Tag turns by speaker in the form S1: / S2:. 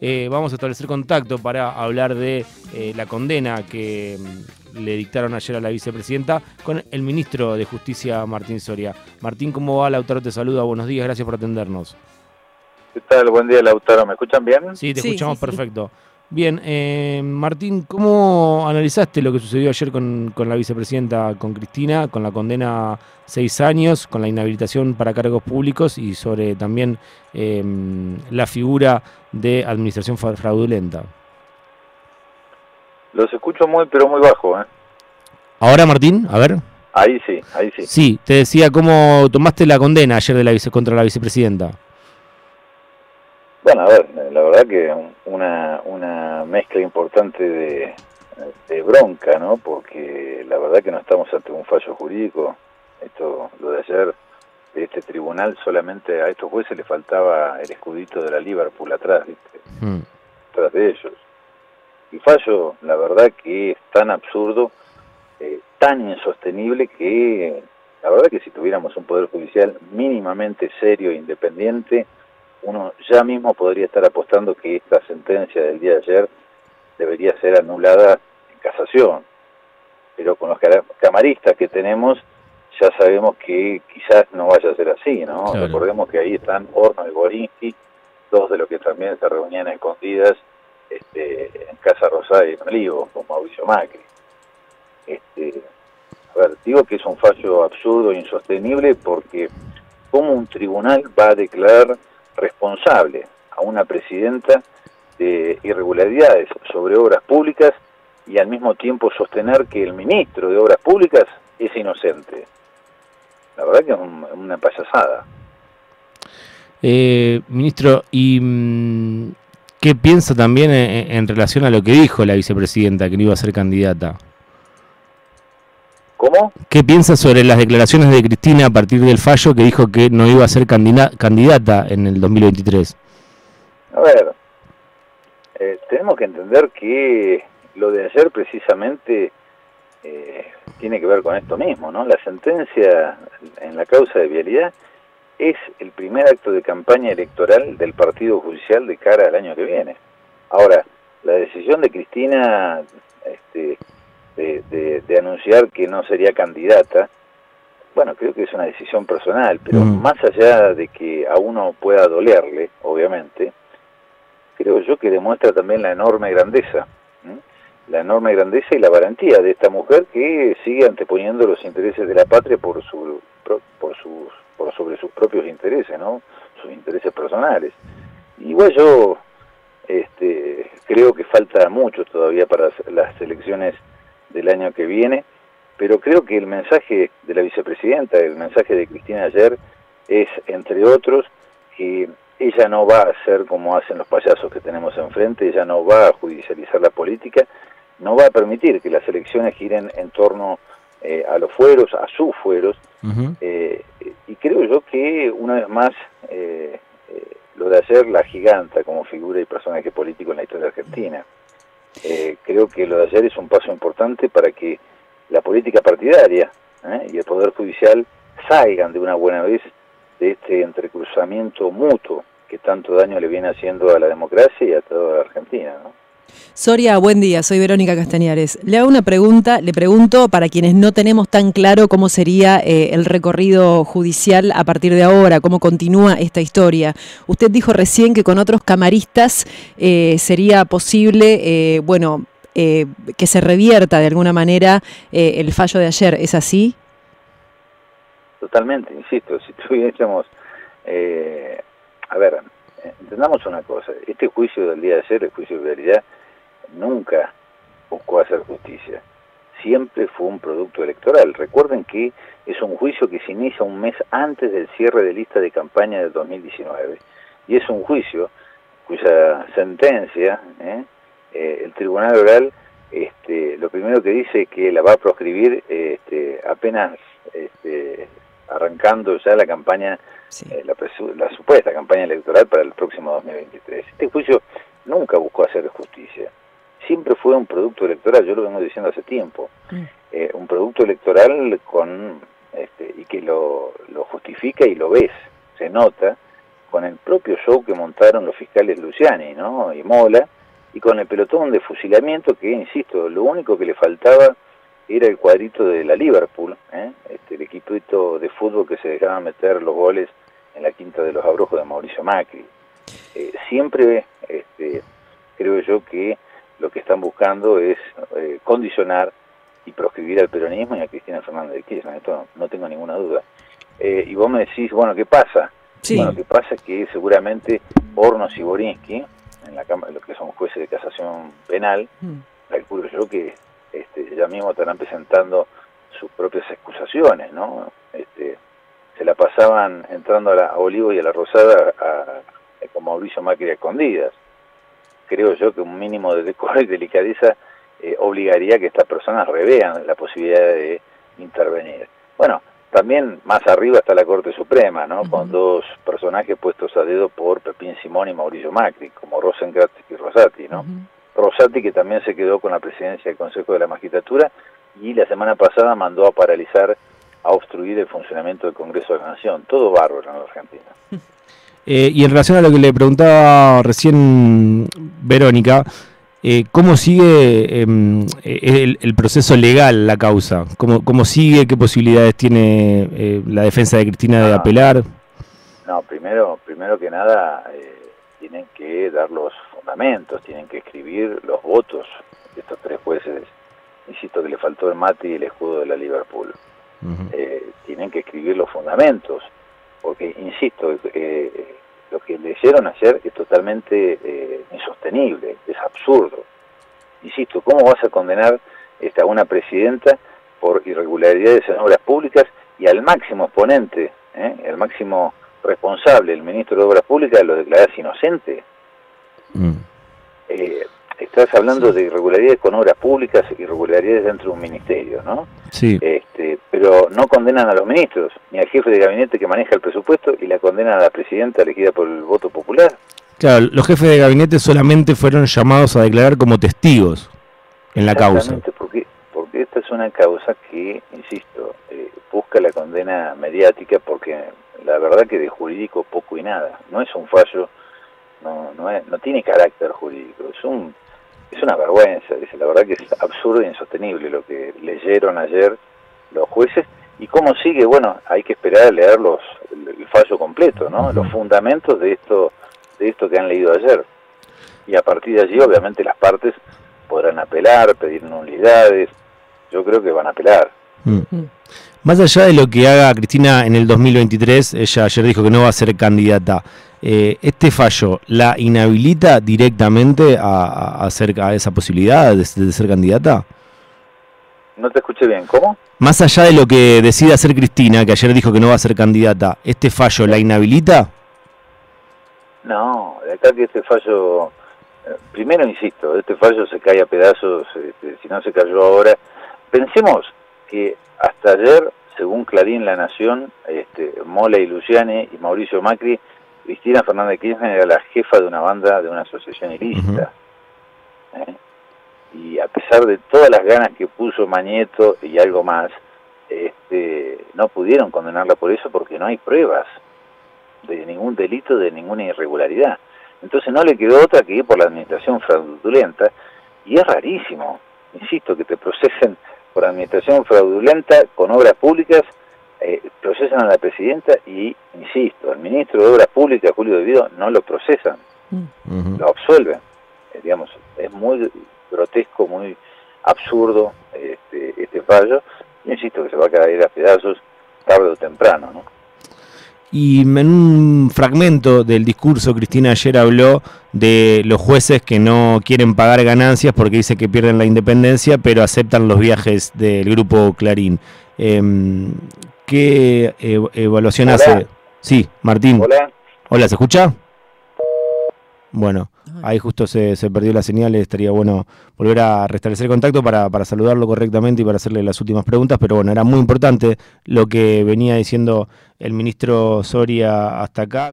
S1: eh, vamos a establecer contacto para hablar de eh, la condena que mm, le dictaron ayer a la vicepresidenta con el ministro de Justicia, Martín Soria. Martín, ¿cómo va? Lautaro te saluda, buenos días, gracias por atendernos.
S2: ¿Qué tal? Buen día, Lautaro. ¿Me escuchan bien?
S1: Sí, te escuchamos perfecto. Bien, eh, Martín, ¿cómo analizaste lo que sucedió ayer con, la vicepresidenta, con Cristina, con la condena seis años, con la inhabilitación para cargos públicos y sobre también em, la figura de administración fraudulenta?
S2: Los escucho muy, pero muy bajo. ¿eh?
S1: Ahora, Martín, a ver.
S2: Ahí sí, ahí sí.
S1: Sí, te decía cómo tomaste la condena ayer de la vice, contra la vicepresidenta.
S2: Bueno, a ver, la verdad que una, una mezcla importante de, bronca, ¿no? Porque la verdad que no estamos ante un fallo jurídico. Esto, lo de ayer, de este tribunal, solamente a estos jueces le faltaba el escudito de la Liverpool atrás, ¿viste? Mm. Atrás de ellos. Y fallo, la verdad que es tan absurdo, eh, tan insostenible que la verdad que si tuviéramos un poder judicial mínimamente serio e independiente, uno ya mismo podría estar apostando que esta sentencia del día de ayer debería ser anulada en casación. Pero con los camaristas que tenemos ya sabemos que quizás no vaya a ser así, ¿no? Recordemos que ahí están Horno y Borinsky, dos de los que también se reunían escondidas este, en Casa Rosada y en Olivo, con Mauricio Macri. Este, a ver, digo que es un fallo absurdo e insostenible porque ¿cómo un tribunal va a declarar responsable a una presidenta de irregularidades sobre obras públicas y al mismo tiempo sostener que el ministro de Obras Públicas es inocente. La verdad que es una payasada.
S1: Eh, ministro, ¿y mm, qué piensa también en, relación a lo que dijo la vicepresidenta, que no iba a ser candidata?
S2: ¿Cómo?
S1: ¿Qué piensa sobre las declaraciones de Cristina a partir del fallo que dijo que no iba a ser candidata en el 2023?
S2: A ver, eh, tenemos que entender que lo de ayer precisamente eh, tiene que ver con esto mismo, ¿no? La sentencia en la causa de vialidad es el primer acto de campaña electoral del Partido Judicial de cara al año que viene. Ahora, la decisión de Cristina este, de, anunciar que no sería candidata, bueno, creo que es una decisión personal, pero mm. más allá de que a uno pueda dolerle, obviamente, creo yo que demuestra también la enorme grandeza, la enorme grandeza y la valentía de esta mujer que sigue anteponiendo los intereses de la patria por su, por sus, por sobre sus propios intereses, ¿no? Sus intereses personales. Igual yo, este, creo que falta mucho todavía para las elecciones del año que viene, pero creo que el mensaje de la vicepresidenta, el mensaje de Cristina ayer, es, entre otros, que ella no va a hacer como hacen los payasos que tenemos enfrente, ella no va a judicializar la política, no va a permitir que las elecciones giren en torno eh, a los fueros, a sus fueros, eh, y creo yo que una vez más eh, lo de ayer la giganta como figura y personaje político en la historia argentina. Eh, creo que lo de ayer es un paso importante para que la política partidaria ¿eh? y el Poder Judicial salgan de una buena vez de este entrecruzamiento mutuo que tanto daño le viene haciendo a la democracia y a toda la Argentina. ¿no?
S3: Soria, buen día, soy Verónica Castañares. Le hago una pregunta, le pregunto para quienes no tenemos tan claro cómo sería eh, el recorrido judicial a partir de ahora, cómo continúa esta historia. Usted dijo recién que con otros camaristas eh, sería posible, eh, bueno, que se revierta de alguna manera el fallo de ayer, ¿es así?
S2: Totalmente, insisto, si tuviésemos, a ver, entendamos una cosa, este juicio del día de ayer, el juicio de realidad, nunca buscó hacer justicia. Siempre fue un producto electoral. Recuerden que es un juicio que se inicia un mes antes del cierre de lista de campaña del 2019. Y es un juicio cuya sentencia, ¿eh? Eh, el Tribunal Oral, este, lo primero que dice es que la va a proscribir este, apenas este, arrancando ya la campaña, eh, la, la, supuesta campaña electoral para el próximo 2023. Este juicio nunca buscó hacer justicia siempre fue un producto electoral, yo lo vengo diciendo hace tiempo, mm. eh, un producto electoral con este, y que lo, lo justifica y lo ves, se nota con el propio show que montaron los fiscales Luciani ¿no? y Mola, y con el pelotón de fusilamiento que, insisto, lo único que le faltaba era el cuadrito de la Liverpool, ¿eh? este, el equipito de fútbol que se dejaba meter los goles en la quinta de los abrojos de Mauricio Macri. Eh, siempre este, creo yo que lo que están buscando es eh, condicionar y proscribir al peronismo y a Cristina Fernández de Kirchner, esto no, tengo ninguna duda. Eh, y vos me decís, bueno, ¿qué pasa? Bueno, lo que pasa es que seguramente Hornos y Borinsky, en la Cámara, lo que son jueces de casación penal, mm. calculo yo que este, ya mismo estarán presentando sus propias excusaciones, ¿no? Este, se la pasaban entrando a, la, Olivo y a la Rosada a, con Mauricio Macri a escondidas. Creo yo que un mínimo de decoro y delicadeza eh, obligaría a que estas personas revean la posibilidad de intervenir. Bueno, también más arriba está la Corte Suprema, ¿no? Con dos personajes puestos a dedo por Pepín Simón y Mauricio Macri, como Rosenkratz y Rosati, ¿no? Rosati que también se quedó con la presidencia del Consejo de la Magistratura y la semana pasada mandó a paralizar a obstruir el funcionamiento del Congreso de la Nación. Todo bárbaro en Argentina.
S1: Eh, y en relación a lo que le preguntaba recién Verónica, eh, ¿cómo sigue em, eh, el, proceso legal, la causa? ¿Cómo, cómo sigue? ¿Qué posibilidades tiene la defensa de Cristina de apelar?
S2: No, primero, primero que nada, tienen que dar los fundamentos, tienen que escribir los votos de estos tres jueces. Insisto que le faltó el mate y el escudo de la Liverpool. Eh, tienen que escribir los fundamentos, porque, insisto, eh, lo que leyeron ayer es totalmente eh, insostenible, es absurdo. Insisto, ¿cómo vas a condenar a una presidenta por irregularidades en obras públicas y al máximo exponente, el máximo responsable, el ministro de Obras Públicas, lo declaras inocente? Mm estás hablando de irregularidades con obras públicas, irregularidades dentro de un ministerio, ¿no?
S1: Sí.
S2: Este, pero no condenan a los ministros, ni al jefe de gabinete que maneja el presupuesto, y la condenan a la presidenta elegida por el voto popular.
S1: Claro, los jefes de gabinete solamente fueron llamados a declarar como testigos en la causa.
S2: Porque, porque esta es una causa que, insisto, eh, busca la condena mediática porque la verdad que de jurídico poco y nada. No es un fallo, no, no, no tiene carácter jurídico, es un es una vergüenza, dice, la verdad que es absurdo e insostenible lo que leyeron ayer los jueces y cómo sigue, bueno, hay que esperar a leer los, el, fallo completo, ¿no? Los fundamentos de esto, de esto que han leído ayer. Y a partir de allí, obviamente, las partes podrán apelar, pedir nulidades. Yo creo que van a apelar. Mm.
S1: Mm. Más allá de lo que haga Cristina en el 2023, ella ayer dijo que no va a ser candidata. Eh, ¿Este fallo la inhabilita directamente a, a, esa posibilidad de, ser candidata?
S2: No te escuché bien, ¿cómo?
S1: Más allá de lo que decida hacer Cristina, que ayer dijo que no va a ser candidata, ¿este fallo la inhabilita?
S2: No, acá que este fallo, eh, primero insisto, este fallo se cae a pedazos, este, si no se cayó ahora. Pensemos que hasta ayer, según Clarín La Nación, este, Mola y Luciane y Mauricio Macri, Cristina Fernández Kirchner era la jefa de una banda de una asociación ilícita. ¿eh? Y a pesar de todas las ganas que puso Mañeto y algo más, este, no pudieron condenarla por eso porque no hay pruebas de ningún delito, de ninguna irregularidad. Entonces no le quedó otra que ir por la administración fraudulenta y es rarísimo, insisto, que te procesen por administración fraudulenta con obras públicas, eh, procesan a la presidenta y, insisto, al ministro de Obras Públicas, Julio Devido, no lo procesan, lo absuelven. Eh, digamos, es muy grotesco, muy absurdo este, este fallo. insisto que se va a caer a pedazos tarde o temprano, ¿no?
S1: Y en un fragmento del discurso, Cristina ayer habló de los jueces que no quieren pagar ganancias porque dice que pierden la independencia, pero aceptan los viajes del grupo Clarín. Em, ¿Qué evaluación hace? Sí, Martín.
S2: Hola.
S1: Hola, ¿se escucha? Bueno, ahí justo se, perdió la señal, estaría bueno volver a restablecer contacto para, saludarlo correctamente y para hacerle las últimas preguntas, pero bueno, era muy importante lo que venía diciendo el ministro Soria hasta acá.